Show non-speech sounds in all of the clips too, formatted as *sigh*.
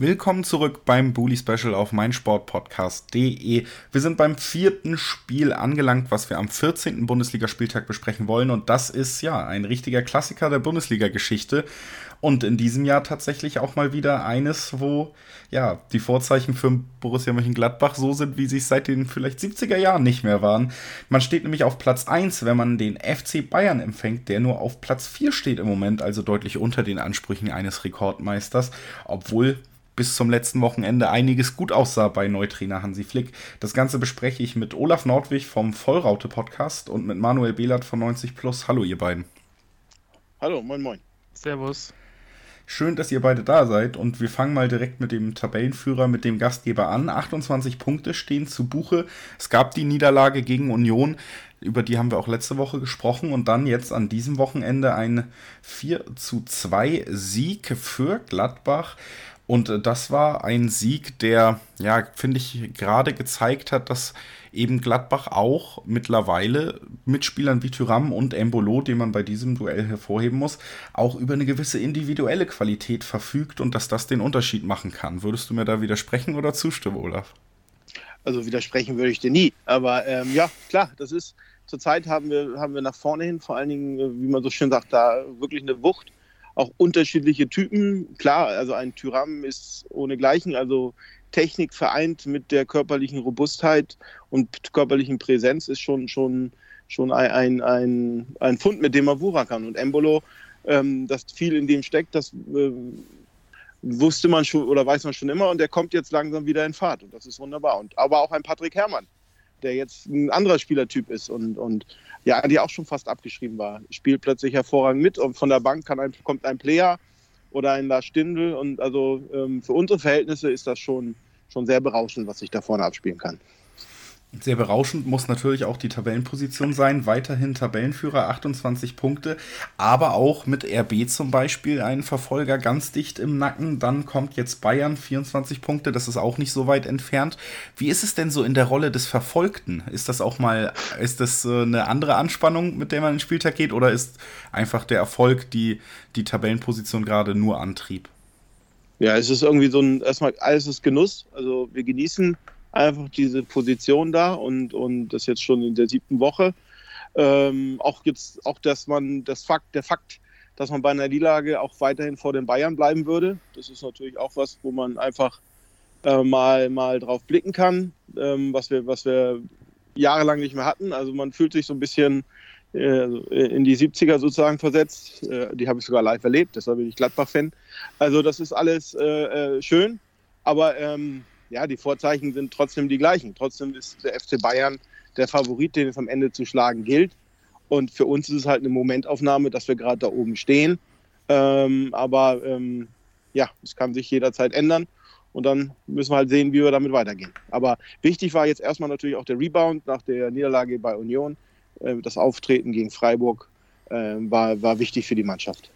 Willkommen zurück beim Bully Special auf meinsportpodcast.de. Wir sind beim vierten Spiel angelangt, was wir am 14. Bundesligaspieltag besprechen wollen. Und das ist ja ein richtiger Klassiker der Bundesliga-Geschichte. Und in diesem Jahr tatsächlich auch mal wieder eines, wo ja die Vorzeichen für Borussia Mönchengladbach so sind, wie sie es seit den vielleicht 70er Jahren nicht mehr waren. Man steht nämlich auf Platz 1, wenn man den FC Bayern empfängt, der nur auf Platz 4 steht im Moment, also deutlich unter den Ansprüchen eines Rekordmeisters, obwohl bis zum letzten Wochenende einiges gut aussah bei Neutrainer Hansi Flick. Das Ganze bespreche ich mit Olaf Nordwig vom Vollraute Podcast und mit Manuel Behlert von 90 Plus. Hallo ihr beiden. Hallo, moin moin. Servus. Schön, dass ihr beide da seid und wir fangen mal direkt mit dem Tabellenführer, mit dem Gastgeber an. 28 Punkte stehen zu Buche. Es gab die Niederlage gegen Union, über die haben wir auch letzte Woche gesprochen und dann jetzt an diesem Wochenende ein 4 zu 2 Sieg für Gladbach. Und das war ein Sieg, der, ja, finde ich, gerade gezeigt hat, dass eben Gladbach auch mittlerweile mit Spielern wie Tyram und Embolo, den man bei diesem Duell hervorheben muss, auch über eine gewisse individuelle Qualität verfügt und dass das den Unterschied machen kann. Würdest du mir da widersprechen oder zustimmen, Olaf? Also widersprechen würde ich dir nie. Aber ähm, ja, klar, das ist, zurzeit haben wir, haben wir nach vorne hin, vor allen Dingen, äh, wie man so schön sagt, da wirklich eine Wucht. Auch unterschiedliche Typen. Klar, also ein Tyram ist ohne Gleichen, also Technik vereint mit der körperlichen Robustheit und körperlichen Präsenz ist schon, schon, schon ein, ein, ein, ein Fund, mit dem man wuchern kann. Und Embolo, ähm, dass viel in dem steckt, das äh, wusste man schon oder weiß man schon immer und der kommt jetzt langsam wieder in Fahrt und das ist wunderbar. Und, aber auch ein Patrick Herrmann, der jetzt ein anderer Spielertyp ist und, und ja, die auch schon fast abgeschrieben war, spielt plötzlich hervorragend mit und von der Bank ein, kommt ein Player, oder ein Lars Stindl. Und also ähm, für unsere Verhältnisse ist das schon, schon sehr berauschend, was sich da vorne abspielen kann. Sehr berauschend muss natürlich auch die Tabellenposition sein. Weiterhin Tabellenführer 28 Punkte, aber auch mit RB zum Beispiel einen Verfolger ganz dicht im Nacken. Dann kommt jetzt Bayern 24 Punkte, das ist auch nicht so weit entfernt. Wie ist es denn so in der Rolle des Verfolgten? Ist das auch mal, ist das äh, eine andere Anspannung, mit der man in den Spieltag geht, oder ist einfach der Erfolg die, die Tabellenposition gerade nur Antrieb? Ja, es ist irgendwie so ein, erstmal alles ist Genuss. Also wir genießen einfach diese Position da und, und das jetzt schon in der siebten Woche. Ähm, auch jetzt, auch dass man das Fakt, der Fakt, dass man bei einer Niederlage auch weiterhin vor den Bayern bleiben würde, das ist natürlich auch was, wo man einfach äh, mal, mal drauf blicken kann, ähm, was, wir, was wir jahrelang nicht mehr hatten. Also man fühlt sich so ein bisschen äh, in die 70er sozusagen versetzt. Äh, die habe ich sogar live erlebt, deshalb bin ich Gladbach-Fan. Also das ist alles äh, äh schön, aber ähm, ja, die Vorzeichen sind trotzdem die gleichen. Trotzdem ist der FC Bayern der Favorit, den es am Ende zu schlagen gilt. Und für uns ist es halt eine Momentaufnahme, dass wir gerade da oben stehen. Ähm, aber ähm, ja, es kann sich jederzeit ändern. Und dann müssen wir halt sehen, wie wir damit weitergehen. Aber wichtig war jetzt erstmal natürlich auch der Rebound nach der Niederlage bei Union. Äh, das Auftreten gegen Freiburg äh, war, war wichtig für die Mannschaft.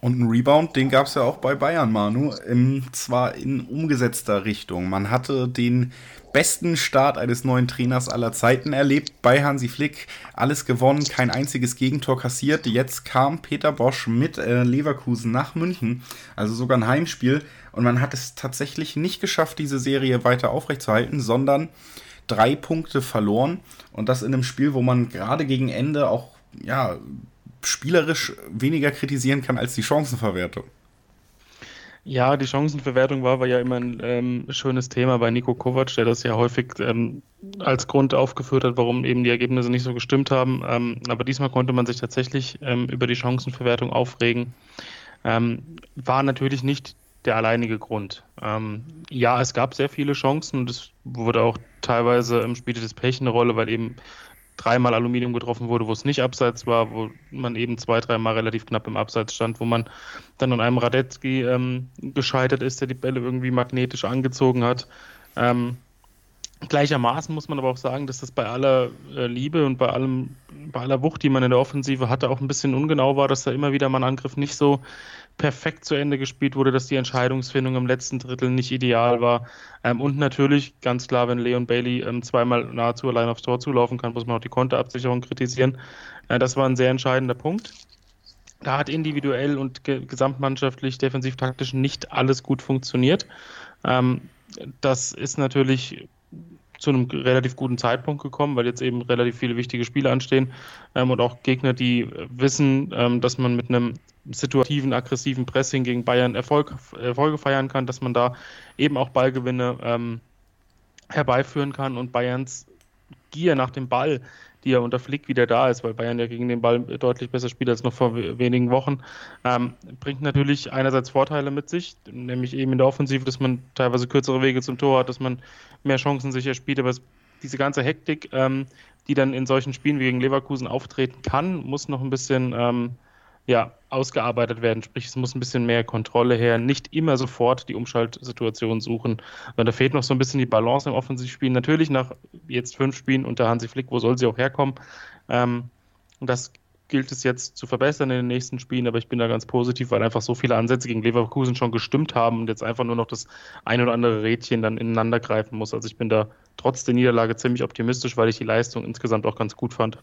Und ein Rebound, den gab es ja auch bei Bayern, Manu, im, zwar in umgesetzter Richtung. Man hatte den besten Start eines neuen Trainers aller Zeiten erlebt bei Hansi Flick. Alles gewonnen, kein einziges Gegentor kassiert. Jetzt kam Peter Bosch mit äh, Leverkusen nach München, also sogar ein Heimspiel. Und man hat es tatsächlich nicht geschafft, diese Serie weiter aufrechtzuerhalten, sondern drei Punkte verloren. Und das in einem Spiel, wo man gerade gegen Ende auch ja, spielerisch weniger kritisieren kann als die Chancenverwertung. Ja, die Chancenverwertung war, war ja immer ein ähm, schönes Thema bei Nico Kovac, der das ja häufig ähm, als Grund aufgeführt hat, warum eben die Ergebnisse nicht so gestimmt haben. Ähm, aber diesmal konnte man sich tatsächlich ähm, über die Chancenverwertung aufregen. Ähm, war natürlich nicht der alleinige Grund. Ähm, ja, es gab sehr viele Chancen und es wurde auch teilweise im Spiel des Pech eine Rolle, weil eben dreimal Aluminium getroffen wurde, wo es nicht abseits war, wo man eben zwei, dreimal relativ knapp im Abseits stand, wo man dann an einem Radetzky ähm, gescheitert ist, der die Bälle irgendwie magnetisch angezogen hat. Ähm, Gleichermaßen muss man aber auch sagen, dass das bei aller äh, Liebe und bei allem, bei aller Wucht, die man in der Offensive hatte, auch ein bisschen ungenau war, dass da immer wieder mal ein Angriff nicht so perfekt zu Ende gespielt wurde, dass die Entscheidungsfindung im letzten Drittel nicht ideal war. Ähm, und natürlich, ganz klar, wenn Leon Bailey ähm, zweimal nahezu allein aufs Tor zulaufen kann, muss man auch die Konterabsicherung kritisieren. Äh, das war ein sehr entscheidender Punkt. Da hat individuell und ge gesamtmannschaftlich, defensiv-taktisch nicht alles gut funktioniert. Ähm, das ist natürlich zu einem relativ guten Zeitpunkt gekommen, weil jetzt eben relativ viele wichtige Spiele anstehen ähm, und auch Gegner, die wissen, ähm, dass man mit einem situativen, aggressiven Pressing gegen Bayern Erfolg, Erfolge feiern kann, dass man da eben auch Ballgewinne ähm, herbeiführen kann und Bayerns Gier nach dem Ball, die ja unter Flick wieder da ist, weil Bayern ja gegen den Ball deutlich besser spielt als noch vor wenigen Wochen, ähm, bringt natürlich einerseits Vorteile mit sich, nämlich eben in der Offensive, dass man teilweise kürzere Wege zum Tor hat, dass man mehr Chancen sich erspielt, aber es, diese ganze Hektik, ähm, die dann in solchen Spielen wie gegen Leverkusen auftreten kann, muss noch ein bisschen ähm, ja, ausgearbeitet werden. Sprich, es muss ein bisschen mehr Kontrolle her. Nicht immer sofort die Umschaltsituation suchen. Sondern da fehlt noch so ein bisschen die Balance im Offensivspiel. Natürlich nach jetzt fünf Spielen unter Hansi Flick, wo soll sie auch herkommen? Ähm, das gilt es jetzt zu verbessern in den nächsten Spielen, aber ich bin da ganz positiv, weil einfach so viele Ansätze gegen Leverkusen schon gestimmt haben und jetzt einfach nur noch das ein oder andere Rädchen dann ineinander greifen muss. Also ich bin da trotz der Niederlage ziemlich optimistisch, weil ich die Leistung insgesamt auch ganz gut fand.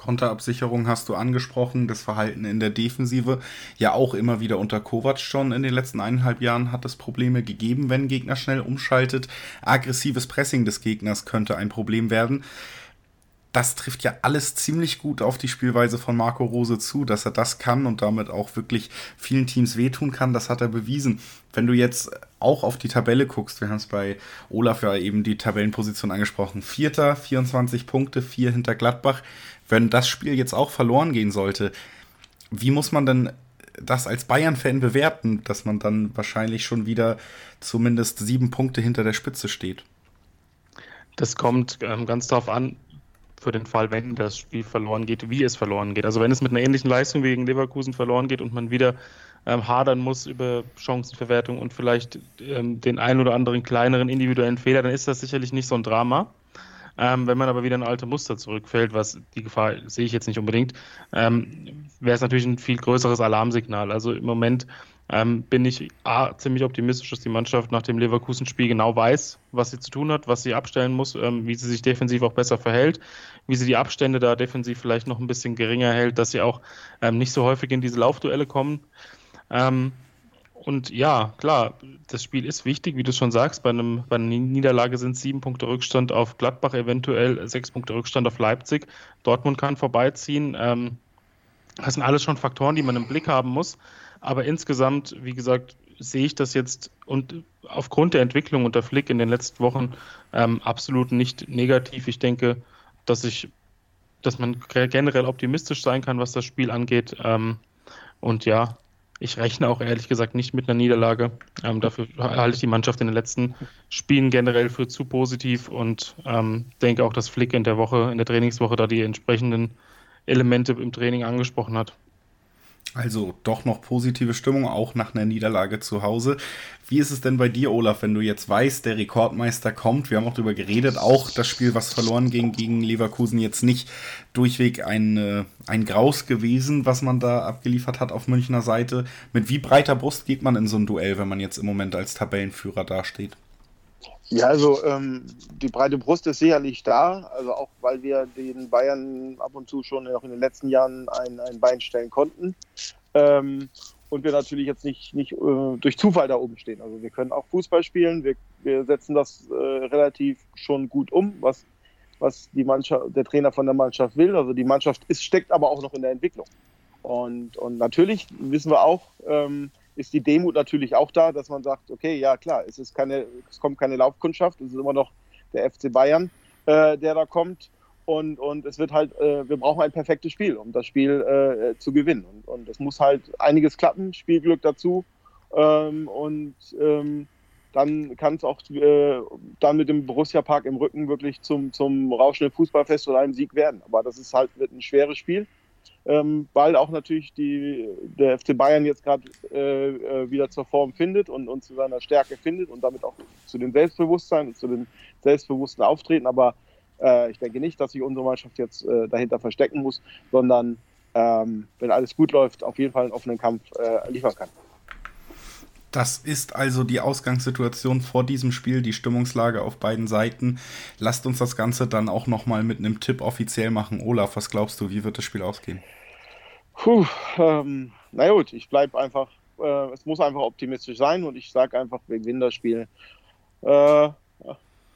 Konterabsicherung hast du angesprochen, das Verhalten in der Defensive. Ja, auch immer wieder unter Kovac schon in den letzten eineinhalb Jahren hat es Probleme gegeben, wenn Gegner schnell umschaltet. Aggressives Pressing des Gegners könnte ein Problem werden. Das trifft ja alles ziemlich gut auf die Spielweise von Marco Rose zu, dass er das kann und damit auch wirklich vielen Teams wehtun kann. Das hat er bewiesen. Wenn du jetzt auch auf die Tabelle guckst, wir haben es bei Olaf ja eben die Tabellenposition angesprochen. Vierter, 24 Punkte, vier hinter Gladbach wenn das Spiel jetzt auch verloren gehen sollte, wie muss man denn das als Bayern-Fan bewerten, dass man dann wahrscheinlich schon wieder zumindest sieben Punkte hinter der Spitze steht? Das kommt ähm, ganz darauf an, für den Fall, wenn das Spiel verloren geht, wie es verloren geht. Also wenn es mit einer ähnlichen Leistung wie gegen Leverkusen verloren geht und man wieder ähm, hadern muss über Chancenverwertung und vielleicht ähm, den einen oder anderen kleineren individuellen Fehler, dann ist das sicherlich nicht so ein Drama. Ähm, wenn man aber wieder in alte Muster zurückfällt, was die Gefahr sehe ich jetzt nicht unbedingt, ähm, wäre es natürlich ein viel größeres Alarmsignal. Also im Moment ähm, bin ich A, ziemlich optimistisch, dass die Mannschaft nach dem Leverkusen-Spiel genau weiß, was sie zu tun hat, was sie abstellen muss, ähm, wie sie sich defensiv auch besser verhält, wie sie die Abstände da defensiv vielleicht noch ein bisschen geringer hält, dass sie auch ähm, nicht so häufig in diese Laufduelle kommen. Ähm, und ja, klar, das Spiel ist wichtig, wie du schon sagst. Bei, einem, bei einer Niederlage sind sieben Punkte Rückstand auf Gladbach, eventuell sechs Punkte Rückstand auf Leipzig. Dortmund kann vorbeiziehen. Ähm, das sind alles schon Faktoren, die man im Blick haben muss. Aber insgesamt, wie gesagt, sehe ich das jetzt und aufgrund der Entwicklung unter Flick in den letzten Wochen ähm, absolut nicht negativ. Ich denke, dass ich, dass man generell optimistisch sein kann, was das Spiel angeht. Ähm, und ja, ich rechne auch ehrlich gesagt nicht mit einer Niederlage. Ähm, dafür halte ich die Mannschaft in den letzten Spielen generell für zu positiv und ähm, denke auch, dass Flick in der Woche, in der Trainingswoche da die entsprechenden Elemente im Training angesprochen hat. Also doch noch positive Stimmung, auch nach einer Niederlage zu Hause. Wie ist es denn bei dir, Olaf, wenn du jetzt weißt, der Rekordmeister kommt? Wir haben auch darüber geredet, auch das Spiel, was verloren ging gegen Leverkusen, jetzt nicht durchweg ein, äh, ein Graus gewesen, was man da abgeliefert hat auf Münchner Seite. Mit wie breiter Brust geht man in so ein Duell, wenn man jetzt im Moment als Tabellenführer dasteht? Ja, also ähm, die breite Brust ist sicherlich da, also auch weil wir den Bayern ab und zu schon auch in den letzten Jahren ein, ein Bein stellen konnten. Ähm, und wir natürlich jetzt nicht, nicht äh, durch Zufall da oben stehen. Also wir können auch Fußball spielen, wir, wir setzen das äh, relativ schon gut um, was, was die Mannschaft, der Trainer von der Mannschaft will. Also die Mannschaft ist, steckt aber auch noch in der Entwicklung. Und, und natürlich wissen wir auch, ähm, ist die Demut natürlich auch da, dass man sagt, okay, ja klar, es, ist keine, es kommt keine Laufkundschaft, es ist immer noch der FC Bayern, äh, der da kommt. Und, und es wird halt, äh, wir brauchen ein perfektes Spiel, um das Spiel äh, zu gewinnen. Und, und es muss halt einiges klappen, Spielglück dazu. Ähm, und ähm, dann kann es auch äh, dann mit dem Borussia Park im Rücken wirklich zum, zum rauschenden Fußballfest oder einem Sieg werden. Aber das ist halt wird ein schweres Spiel. Ähm, weil auch natürlich die, der FC Bayern jetzt gerade äh, äh, wieder zur Form findet und, und zu seiner Stärke findet und damit auch zu dem Selbstbewusstsein und zu dem selbstbewussten Auftreten. Aber äh, ich denke nicht, dass sich unsere Mannschaft jetzt äh, dahinter verstecken muss, sondern ähm, wenn alles gut läuft, auf jeden Fall einen offenen Kampf äh, liefern kann. Das ist also die Ausgangssituation vor diesem Spiel, die Stimmungslage auf beiden Seiten. Lasst uns das Ganze dann auch nochmal mit einem Tipp offiziell machen. Olaf, was glaubst du, wie wird das Spiel ausgehen? Puh, ähm, na gut, ich bleibe einfach, äh, es muss einfach optimistisch sein und ich sage einfach, wir gewinnen das Spiel. Äh,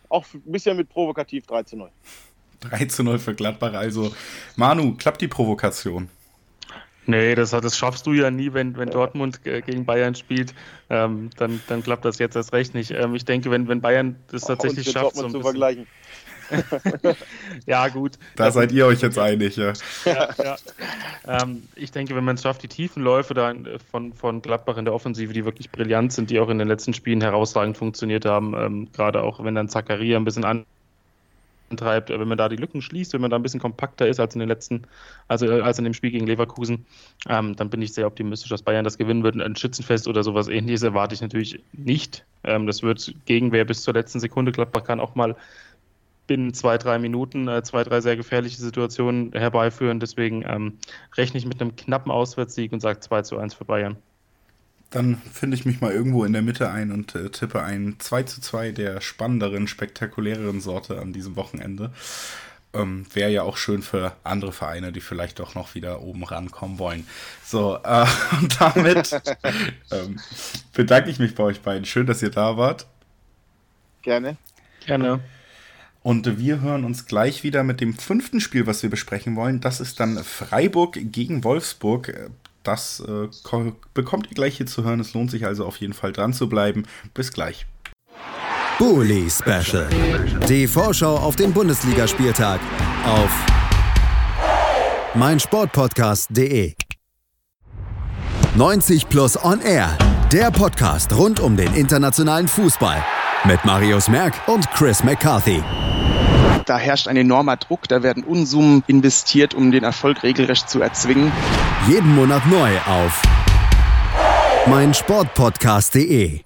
auch ein bisschen mit provokativ 3 zu 0. 3 zu 0 für Gladbach, also Manu, klappt die Provokation? Nee, das, das schaffst du ja nie, wenn, wenn Dortmund gegen Bayern spielt. Ähm, dann, dann klappt das jetzt erst recht nicht. Ähm, ich denke, wenn, wenn Bayern das tatsächlich schafft. So zu vergleichen. *laughs* ja, gut. Da seid ihr euch jetzt einig, ja. ja, ja. Ähm, ich denke, wenn man es schafft, die Tiefenläufe da von, von Gladbach in der Offensive, die wirklich brillant sind, die auch in den letzten Spielen herausragend funktioniert haben, ähm, gerade auch wenn dann Zakaria ein bisschen an treibt, wenn man da die Lücken schließt, wenn man da ein bisschen kompakter ist als in den letzten, also äh, als in dem Spiel gegen Leverkusen, ähm, dann bin ich sehr optimistisch, dass Bayern das gewinnen wird. Ein Schützenfest oder sowas ähnliches erwarte ich natürlich nicht. Ähm, das wird Gegenwehr bis zur letzten Sekunde. Gladbach kann auch mal binnen zwei, drei Minuten äh, zwei, drei sehr gefährliche Situationen herbeiführen. Deswegen ähm, rechne ich mit einem knappen Auswärtssieg und sage 2 zu 1 für Bayern. Dann finde ich mich mal irgendwo in der Mitte ein und äh, tippe ein 2 zu 2 der spannenderen, spektakuläreren Sorte an diesem Wochenende. Ähm, Wäre ja auch schön für andere Vereine, die vielleicht doch noch wieder oben rankommen wollen. So, äh, *laughs* und damit ähm, bedanke ich mich bei euch beiden. Schön, dass ihr da wart. Gerne. Gerne. Und wir hören uns gleich wieder mit dem fünften Spiel, was wir besprechen wollen. Das ist dann Freiburg gegen Wolfsburg. Das äh, bekommt ihr gleich hier zu hören. Es lohnt sich also auf jeden Fall dran zu bleiben. Bis gleich. Bully Special. Die Vorschau auf den Bundesligaspieltag auf meinsportpodcast.de. 90 Plus On Air. Der Podcast rund um den internationalen Fußball. Mit Marius Merck und Chris McCarthy. Da herrscht ein enormer Druck, da werden Unsummen investiert, um den Erfolg regelrecht zu erzwingen. Jeden Monat neu auf meinsportpodcast.de